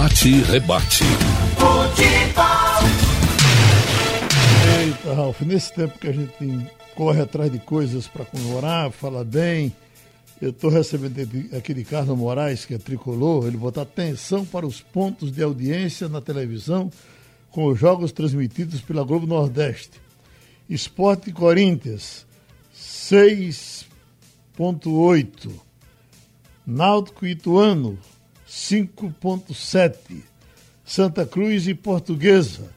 Bate e rebate. Futebol. Eita, Ralf, nesse tempo que a gente corre atrás de coisas para comemorar, fala bem, eu estou recebendo aqui de Carlos Moraes, que é tricolor, ele botar atenção para os pontos de audiência na televisão com os jogos transmitidos pela Globo Nordeste. Esporte Corinthians, 6.8. Náutico Ituano, 5.7. Santa Cruz e Portuguesa,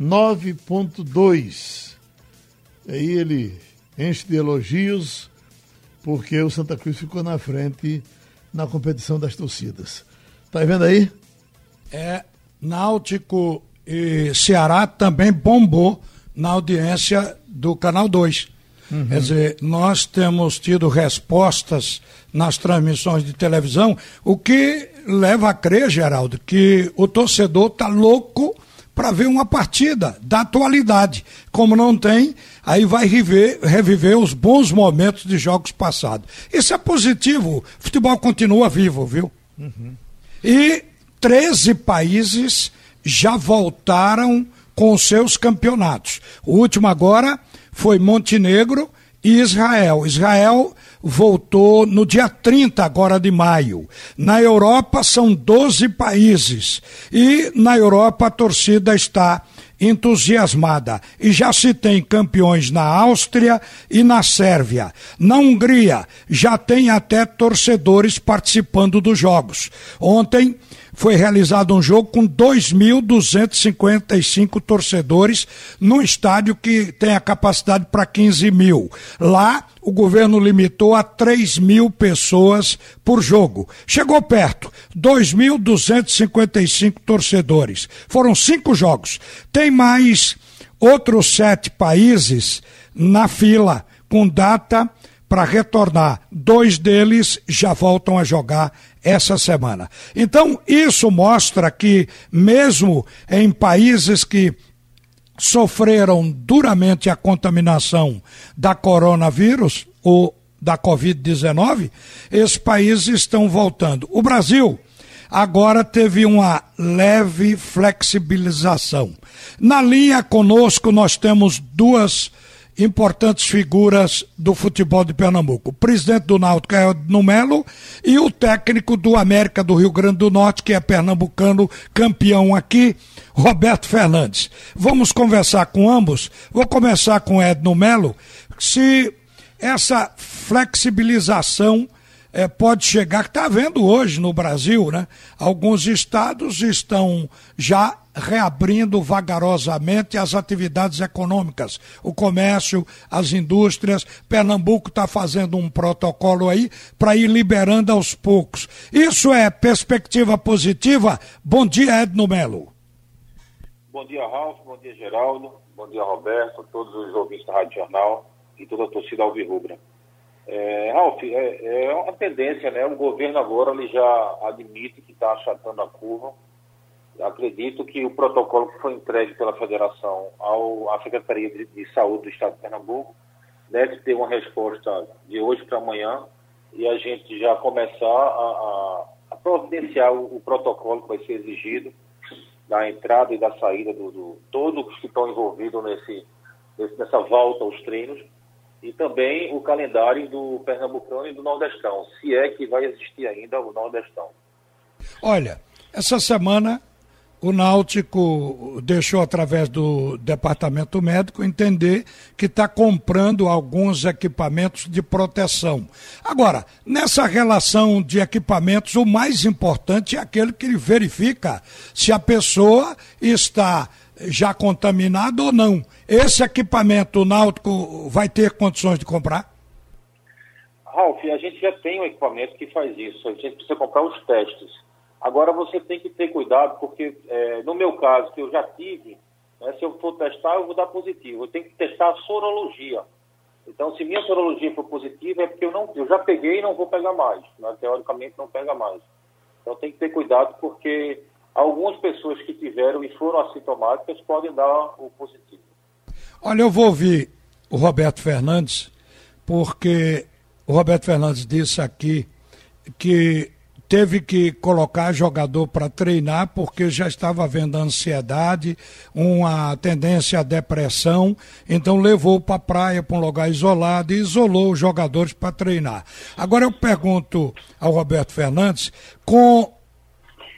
9.2. Aí ele enche de elogios porque o Santa Cruz ficou na frente na competição das torcidas. Tá vendo aí? É, Náutico e Ceará também bombou na audiência do Canal 2. Uhum. Quer dizer, nós temos tido respostas nas transmissões de televisão, o que leva a crer, Geraldo, que o torcedor está louco para ver uma partida da atualidade. Como não tem, aí vai reviver, reviver os bons momentos de jogos passados. Isso é positivo. O futebol continua vivo, viu? Uhum. E 13 países já voltaram com seus campeonatos. O último agora foi Montenegro e Israel. Israel voltou no dia 30 agora de maio. Na Europa são 12 países e na Europa a torcida está entusiasmada e já se tem campeões na Áustria e na Sérvia. Na Hungria já tem até torcedores participando dos jogos. Ontem foi realizado um jogo com 2.255 torcedores num estádio que tem a capacidade para 15 mil. Lá, o governo limitou a 3 mil pessoas por jogo. Chegou perto, 2.255 torcedores. Foram cinco jogos. Tem mais outros sete países na fila, com data para retornar. Dois deles já voltam a jogar essa semana. Então, isso mostra que, mesmo em países que sofreram duramente a contaminação da coronavírus ou da Covid-19, esses países estão voltando. O Brasil agora teve uma leve flexibilização. Na linha conosco, nós temos duas importantes figuras do futebol de Pernambuco. O presidente do Náutico é Edno Melo e o técnico do América do Rio Grande do Norte, que é pernambucano, campeão aqui, Roberto Fernandes. Vamos conversar com ambos. Vou começar com Edno Melo. Se essa flexibilização é, pode chegar, que está havendo hoje no Brasil, né? Alguns estados estão já reabrindo vagarosamente as atividades econômicas, o comércio, as indústrias. Pernambuco está fazendo um protocolo aí para ir liberando aos poucos. Isso é perspectiva positiva? Bom dia, Edno Melo. Bom dia, Ralf. Bom dia, Geraldo. Bom dia, Roberto, todos os ouvintes da Rádio Jornal e toda a torcida alvirrubra. É, Ralf, é, é, uma tendência, né? O governo agora ele já admite que está achatando a curva. Acredito que o protocolo que foi entregue pela Federação ao, à Secretaria de, de Saúde do Estado de Pernambuco deve ter uma resposta de hoje para amanhã e a gente já começar a, a, providenciar o, o, protocolo que vai ser exigido da entrada e da saída do, do todos que estão envolvidos nesse, nessa volta aos treinos e também o calendário do Pernambucano e do Nordestão, se é que vai existir ainda o Nordestão. Olha, essa semana o Náutico deixou, através do departamento médico, entender que está comprando alguns equipamentos de proteção. Agora, nessa relação de equipamentos, o mais importante é aquele que verifica se a pessoa está já contaminada ou não. Esse equipamento náutico vai ter condições de comprar? Ralf, a gente já tem um equipamento que faz isso. A gente precisa comprar os testes. Agora você tem que ter cuidado, porque é, no meu caso, que eu já tive, né, se eu for testar, eu vou dar positivo. Eu tenho que testar a sorologia. Então, se minha sorologia for positiva, é porque eu, não, eu já peguei e não vou pegar mais. Né? Teoricamente, não pega mais. Então, tem que ter cuidado, porque algumas pessoas que tiveram e foram assintomáticas podem dar o positivo. Olha, eu vou ouvir o Roberto Fernandes, porque o Roberto Fernandes disse aqui que teve que colocar jogador para treinar porque já estava havendo ansiedade, uma tendência à depressão, então levou para a praia, para um lugar isolado e isolou os jogadores para treinar. Agora eu pergunto ao Roberto Fernandes, com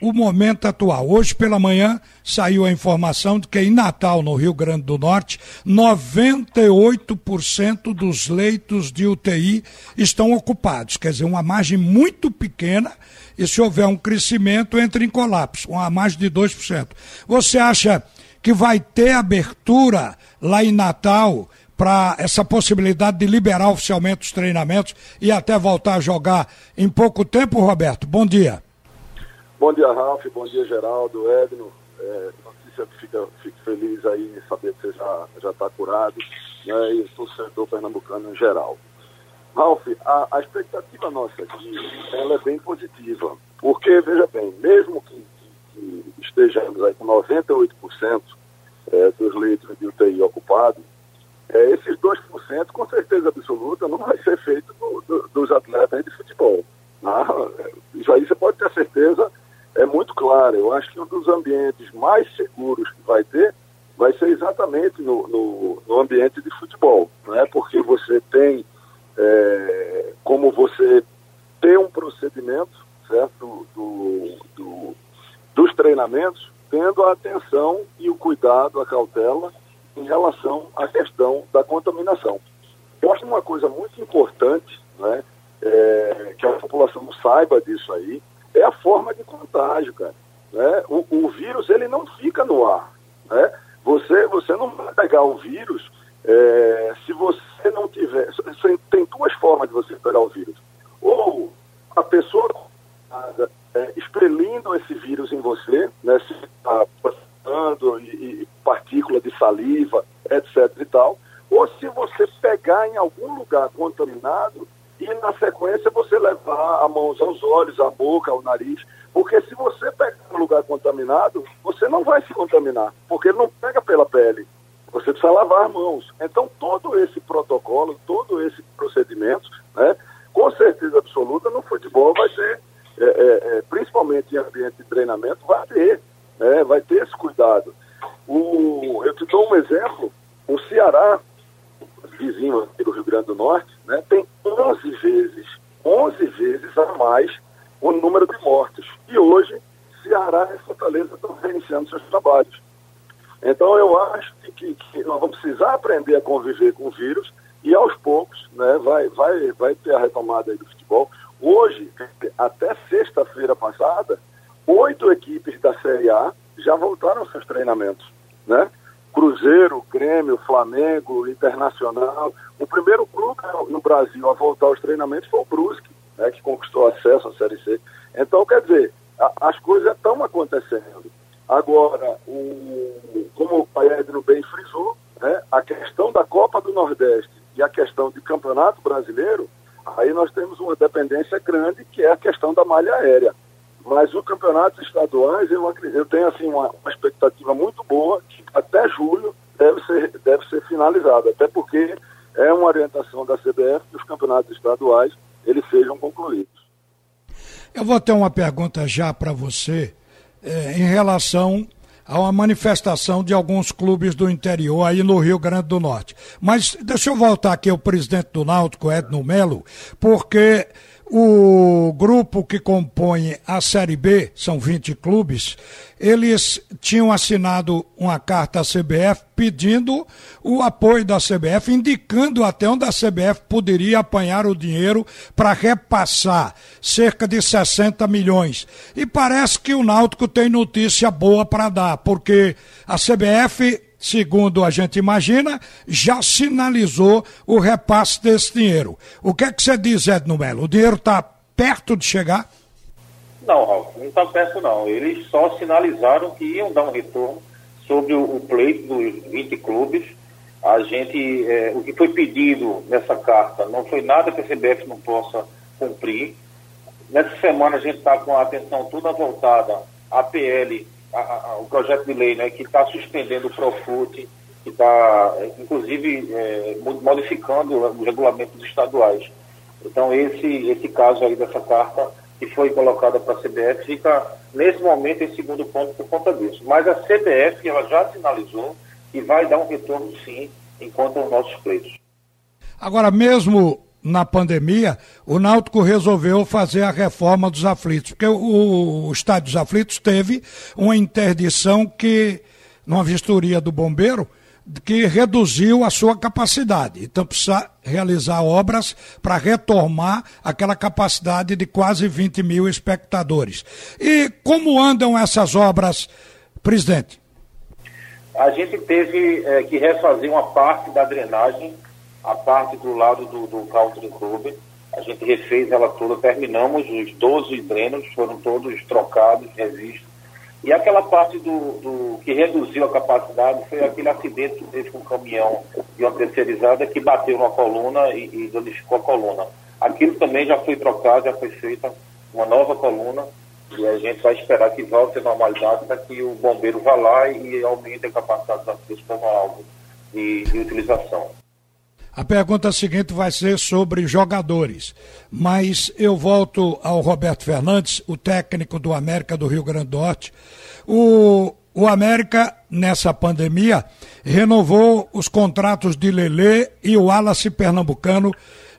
o momento atual. Hoje pela manhã saiu a informação de que em Natal, no Rio Grande do Norte, 98% dos leitos de UTI estão ocupados. Quer dizer, uma margem muito pequena e se houver um crescimento, entra em colapso, uma margem de 2%. Você acha que vai ter abertura lá em Natal para essa possibilidade de liberar oficialmente os treinamentos e até voltar a jogar em pouco tempo, Roberto? Bom dia. Bom dia, Ralf. Bom dia, Geraldo, Edno. É, notícia que fica, feliz aí em saber que você já está curado, né, e o torcedor pernambucano em geral. Ralf, a, a, expectativa nossa aqui, ela é bem positiva, porque, veja bem, mesmo que, que, que estejamos aí com 98% é, dos leitos de UTI ocupados, é, esses 2%, com certeza absoluta, não vai ser feito do, do, dos atletas de futebol. Né? Isso aí você pode ter certeza é muito clara. Eu acho que um dos ambientes mais seguros que vai ter vai ser exatamente no, no, no ambiente de futebol, né? porque você tem é, como você ter um procedimento certo do, do, dos treinamentos, tendo a atenção e o cuidado, a cautela em relação à questão da contaminação. Eu acho uma coisa muito importante, né, é, que a população saiba disso aí, forma de contágio, cara. Né? O, o vírus, ele não fica no ar. Né? Você, você não vai pegar o vírus é, se você não tiver... Tem duas formas de você pegar o vírus. Ou a pessoa é, expelindo esse vírus em você, né, se está passando e, e partícula de saliva, etc e tal, ou se você pegar em algum lugar contaminado e na sequência você levar a mãos aos olhos, à boca, ao nariz, porque se você pegar um lugar contaminado, você não vai se contaminar, porque ele não pega pela pele. Você precisa lavar as mãos. Então todo esse protocolo, todo esse procedimento, né, com certeza absoluta no futebol vai ter, é, é, é, principalmente em ambiente de treinamento, vai ter, né, vai ter esse cuidado. O, eu te dou um exemplo, o Ceará, vizinho aqui do Rio Grande do Norte, né, tem 11 vezes, 11 vezes a mais o número de mortes. E hoje, Ceará e Fortaleza estão reiniciando seus trabalhos. Então, eu acho que, que, nós vamos precisar aprender a conviver com o vírus e, aos poucos, né, vai, vai, vai ter a retomada do futebol. Hoje, até sexta-feira passada, oito equipes da Série A já voltaram aos seus treinamentos, né? Cruzeiro, Grêmio, Flamengo, Internacional. O primeiro clube no Brasil a voltar aos treinamentos foi o Brusque, né, que conquistou acesso à Série C. Então, quer dizer, a, as coisas estão acontecendo. Agora, o, como o pai Edno bem frisou, né, a questão da Copa do Nordeste e a questão de Campeonato Brasileiro, aí nós temos uma dependência grande, que é a questão da malha aérea. Mas os campeonatos estaduais, eu, eu tenho assim, uma, uma expectativa muito boa, que até julho deve ser, deve ser finalizado, até porque é uma orientação da CBF que os campeonatos estaduais eles sejam concluídos. Eu vou ter uma pergunta já para você é, em relação a uma manifestação de alguns clubes do interior aí no Rio Grande do Norte. Mas deixa eu voltar aqui ao presidente do Náutico, Edno Melo, porque o grupo que compõe a Série B, são 20 clubes, eles tinham assinado uma carta à CBF pedindo o apoio da CBF, indicando até onde a CBF poderia apanhar o dinheiro para repassar cerca de 60 milhões. E parece que o Náutico tem notícia boa para dar, porque a CBF segundo a gente imagina, já sinalizou o repasse desse dinheiro. O que é que você diz, Edno Melo? O dinheiro está perto de chegar? Não, Ralf, não está perto não. Eles só sinalizaram que iam dar um retorno sobre o, pleito dos 20 clubes. A gente, é, o que foi pedido nessa carta não foi nada que a CBF não possa cumprir. Nessa semana a gente está com a atenção toda voltada à PL a, a, o projeto de lei né, que está suspendendo o Profut, que está, inclusive, é, modificando os regulamentos estaduais. Então, esse, esse caso aí dessa carta que foi colocada para a CBF fica, nesse momento, em segundo ponto por conta disso. Mas a CBF ela já sinalizou que vai dar um retorno, sim, enquanto os nossos pleitos. Agora, mesmo na pandemia, o Náutico resolveu fazer a reforma dos aflitos, porque o, o estádio dos aflitos teve uma interdição que, numa vistoria do bombeiro, que reduziu a sua capacidade. Então precisa realizar obras para retomar aquela capacidade de quase 20 mil espectadores. E como andam essas obras, presidente? A gente teve é, que refazer uma parte da drenagem, a parte do lado do, do Country Club. A gente refez ela toda, terminamos os 12 drenos, foram todos trocados, revistos e aquela parte do, do, que reduziu a capacidade foi aquele acidente que teve com um caminhão de uma terceirizada que bateu numa coluna e, e danificou a coluna. Aquilo também já foi trocado, já foi feita uma nova coluna e a gente vai esperar que volte à normalidade para que o bombeiro vá lá e aumente a capacidade das pessoas como alvo de, de utilização. A pergunta seguinte vai ser sobre jogadores, mas eu volto ao Roberto Fernandes, o técnico do América do Rio Grande do Norte. O, o América, nessa pandemia, renovou os contratos de Lelê e o Wallace Pernambucano,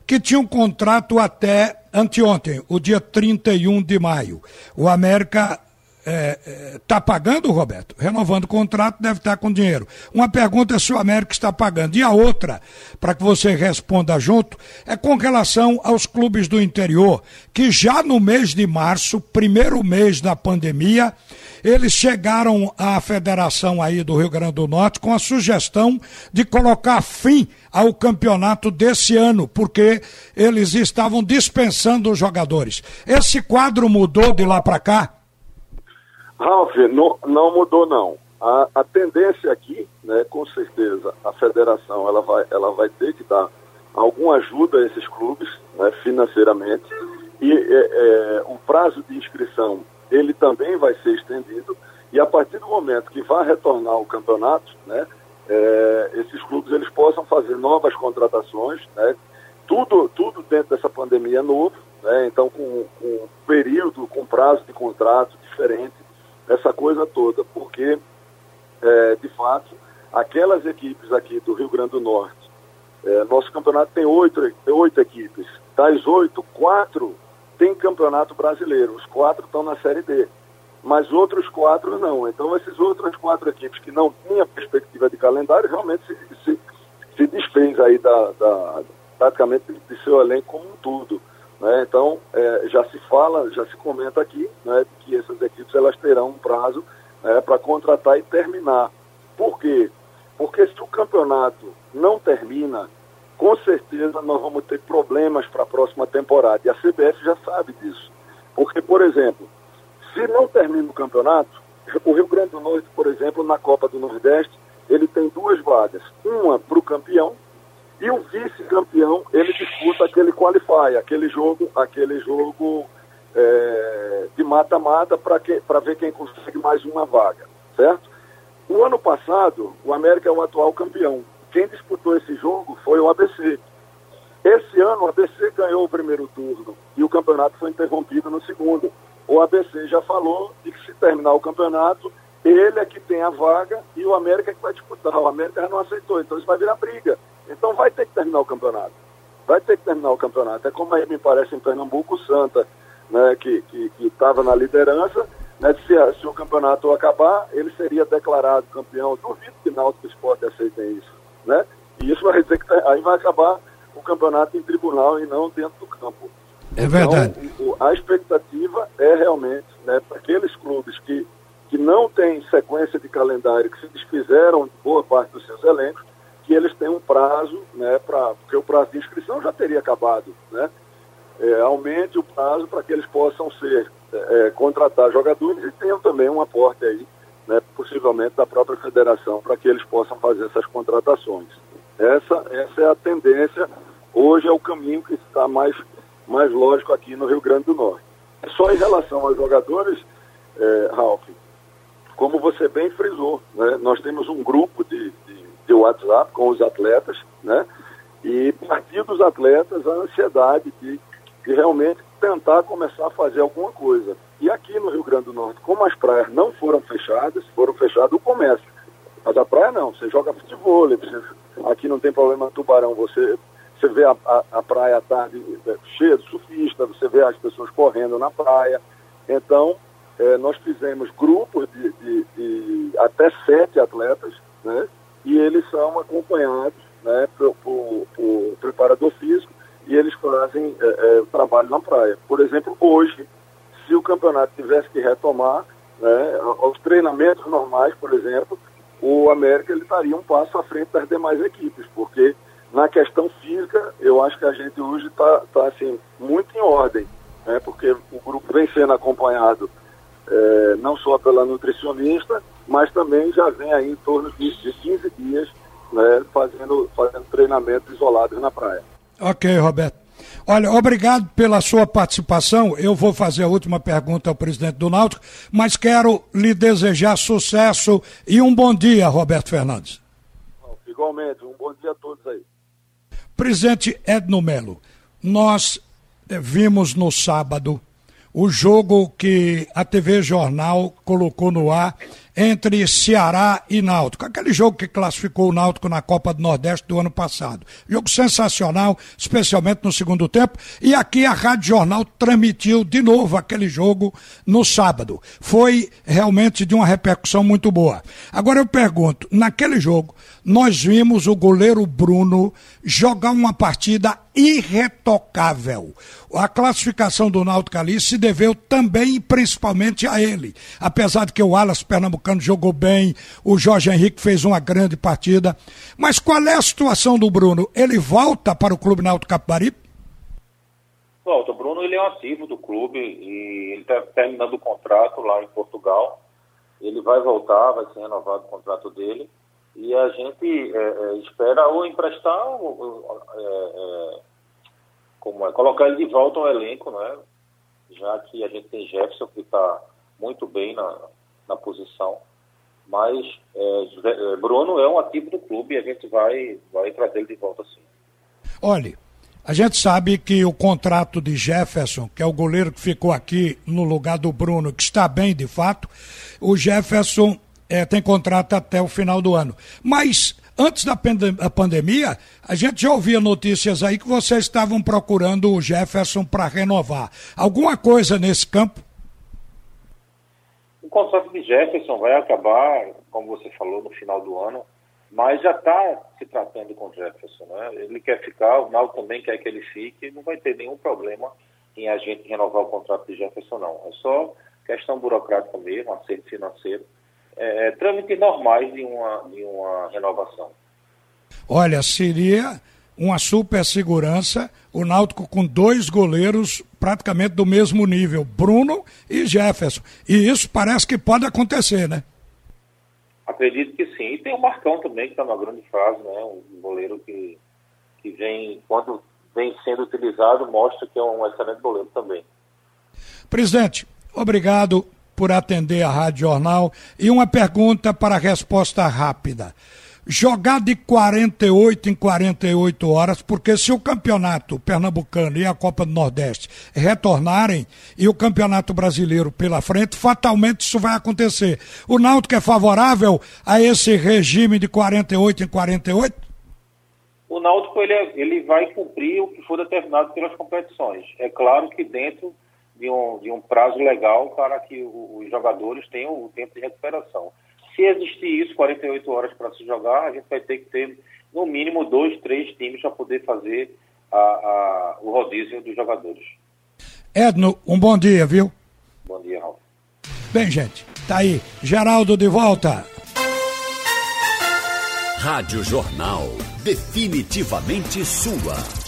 que tinham contrato até anteontem, o dia 31 de maio. O América está é, é, tá pagando, Roberto? Renovando o contrato, deve estar com dinheiro. Uma pergunta é se o América está pagando. E a outra, para que você responda junto, é com relação aos clubes do interior, que já no mês de março, primeiro mês da pandemia, eles chegaram à federação aí do Rio Grande do Norte com a sugestão de colocar fim ao campeonato desse ano, porque eles estavam dispensando os jogadores. Esse quadro mudou de lá para cá? Ralf, não, não mudou não. A, a, tendência aqui, né, com certeza, a federação ela vai, ela vai ter que dar alguma ajuda a esses clubes né, financeiramente. E é, é, o prazo de inscrição ele também vai ser estendido. E a partir do momento que vai retornar o campeonato, né, é, esses clubes eles possam fazer novas contratações, né, tudo, tudo dentro dessa pandemia é novo, né, então com, com período, com prazo de contrato diferente, essa coisa toda, porque, é, de fato, aquelas equipes aqui do Rio Grande do Norte, é, nosso campeonato tem oito, oito equipes, das oito, quatro tem campeonato brasileiro, os quatro estão na Série D, mas outros quatro não. Então, essas outras quatro equipes que não tinham perspectiva de calendário, realmente se, se, se desfez aí da, da, praticamente de seu elenco como um tudo. Né? Então, é, já se fala, já se comenta aqui né, que essas equipes elas terão um prazo né, para contratar e terminar. Por quê? Porque se o campeonato não termina, com certeza nós vamos ter problemas para a próxima temporada. E a CBF já sabe disso. Porque, por exemplo, se não termina o campeonato, o Rio Grande do Norte, por exemplo, na Copa do Nordeste, ele tem duas vagas. Uma para o campeão e o vice-campeão, ele disputa aquele qualify, aquele jogo, aquele jogo é, de mata-mata para ver quem consegue mais uma vaga, certo? O ano passado, o América é o atual campeão. Quem disputou esse jogo foi o ABC. Esse ano, o ABC ganhou o primeiro turno e o campeonato foi interrompido no segundo. O ABC já falou de que se terminar o campeonato, ele é que tem a vaga e o América é que vai disputar. O América não aceitou, então isso vai virar briga. Então vai ter que terminar o campeonato. Vai ter que terminar o campeonato. É como aí me parece em Pernambuco, Santa, né, que estava na liderança, né, se, se, o campeonato acabar, ele seria declarado campeão. Duvido que Náutico Esporte aceitem isso. Né? E isso vai dizer que aí vai acabar o campeonato em tribunal e não dentro do campo. É verdade. Então, a expectativa é realmente, né, para aqueles clubes que, que não têm sequência de calendário, que se desfizeram de boa parte dos seus elencos, que eles têm um prazo, né, pra, porque o prazo de inscrição já teria acabado, né? É, aumente o prazo para que eles possam ser é, é, contratar jogadores e tenham também um aporte aí, né, possivelmente da própria federação, para que eles possam fazer essas contratações. Essa, essa é a tendência, hoje é o caminho que está mais, mais lógico aqui no Rio Grande do Norte. Só em relação aos jogadores, é, Ralf, como você bem frisou, né, nós temos um grupo de, de de WhatsApp com os atletas, né? E partir dos atletas a ansiedade de, de realmente tentar começar a fazer alguma coisa. E aqui no Rio Grande do Norte, como as praias não foram fechadas, foram fechadas o comércio. Mas a praia não, você joga futebol, você, aqui não tem problema tubarão, você, você vê a, a, a praia à tarde é, cheia de surfistas, você vê as pessoas correndo na praia. Então, é, nós fizemos grupos de, de, de, até sete atletas, né? E eles são acompanhados né, por, por, por preparador físico e eles fazem é, é, trabalho na praia. Por exemplo, hoje, se o campeonato tivesse que retomar, né, os treinamentos normais, por exemplo, o América ele estaria um passo à frente das demais equipes, porque na questão física, eu acho que a gente hoje está tá, assim, muito em ordem, né, porque o grupo vem sendo acompanhado é, não só pela nutricionista, mas também já vem aí em torno de, de 15 dias né, fazendo, fazendo treinamentos isolados na praia. Ok, Roberto. Olha, obrigado pela sua participação. Eu vou fazer a última pergunta ao presidente do Náutico, mas quero lhe desejar sucesso e um bom dia, Roberto Fernandes. Igualmente, um bom dia a todos aí. Presidente Edno Melo, nós eh, vimos no sábado o jogo que a TV Jornal colocou no ar entre Ceará e Náutico. Aquele jogo que classificou o Náutico na Copa do Nordeste do ano passado. Jogo sensacional, especialmente no segundo tempo. E aqui a Rádio Jornal transmitiu de novo aquele jogo no sábado. Foi realmente de uma repercussão muito boa. Agora eu pergunto, naquele jogo, nós vimos o goleiro Bruno jogar uma partida irretocável. A classificação do Náutico ali se deveu também e principalmente a ele. Apesar de que o Wallace Pernambucano jogou bem, o Jorge Henrique fez uma grande partida. Mas qual é a situação do Bruno? Ele volta para o Clube Náutico Capibaribe? Volta. O Bruno ele é um ativo do clube e ele está terminando o contrato lá em Portugal. Ele vai voltar, vai ser renovado o contrato dele e a gente é, é, espera ou emprestar ou, é, é, como é, colocar ele de volta ao elenco, né? já que a gente tem Jefferson que está muito bem na, na posição. Mas é, é, Bruno é um ativo do clube e a gente vai, vai trazer ele de volta sim. Olhe, a gente sabe que o contrato de Jefferson, que é o goleiro que ficou aqui no lugar do Bruno, que está bem de fato, o Jefferson é, tem contrato até o final do ano. Mas antes da pandemia, a gente já ouvia notícias aí que vocês estavam procurando o Jefferson para renovar. Alguma coisa nesse campo? O contrato de Jefferson vai acabar, como você falou, no final do ano, mas já está se tratando com o Jefferson. Né? Ele quer ficar, o Naldo também quer que ele fique, não vai ter nenhum problema em a gente renovar o contrato de Jefferson, não. É só questão burocrática mesmo, acerto financeiro é, é, trâmites normais de uma, de uma renovação. Olha, seria uma super segurança o Náutico com dois goleiros praticamente do mesmo nível, Bruno e Jefferson. E isso parece que pode acontecer, né? Acredito que sim. E tem o Marcão também, que está numa grande fase, né? Um goleiro que, que vem, quando vem sendo utilizado, mostra que é um excelente goleiro também. Presidente, obrigado por atender a Rádio Jornal. E uma pergunta para resposta rápida. Jogar de 48 em 48 horas, porque se o campeonato pernambucano e a Copa do Nordeste retornarem e o campeonato brasileiro pela frente, fatalmente isso vai acontecer. O Náutico é favorável a esse regime de 48 em 48? O Náutico ele, é, ele vai cumprir o que for determinado pelas competições. É claro que dentro de um, de um prazo legal para que os jogadores tenham o tempo de recuperação. Se existir isso, 48 horas para se jogar, a gente vai ter que ter no mínimo dois, três times para poder fazer a, a, o rodízio dos jogadores. Edno, um bom dia, viu? Bom dia, Ralf. Bem, gente, tá aí. Geraldo de volta. Rádio Jornal. Definitivamente sua.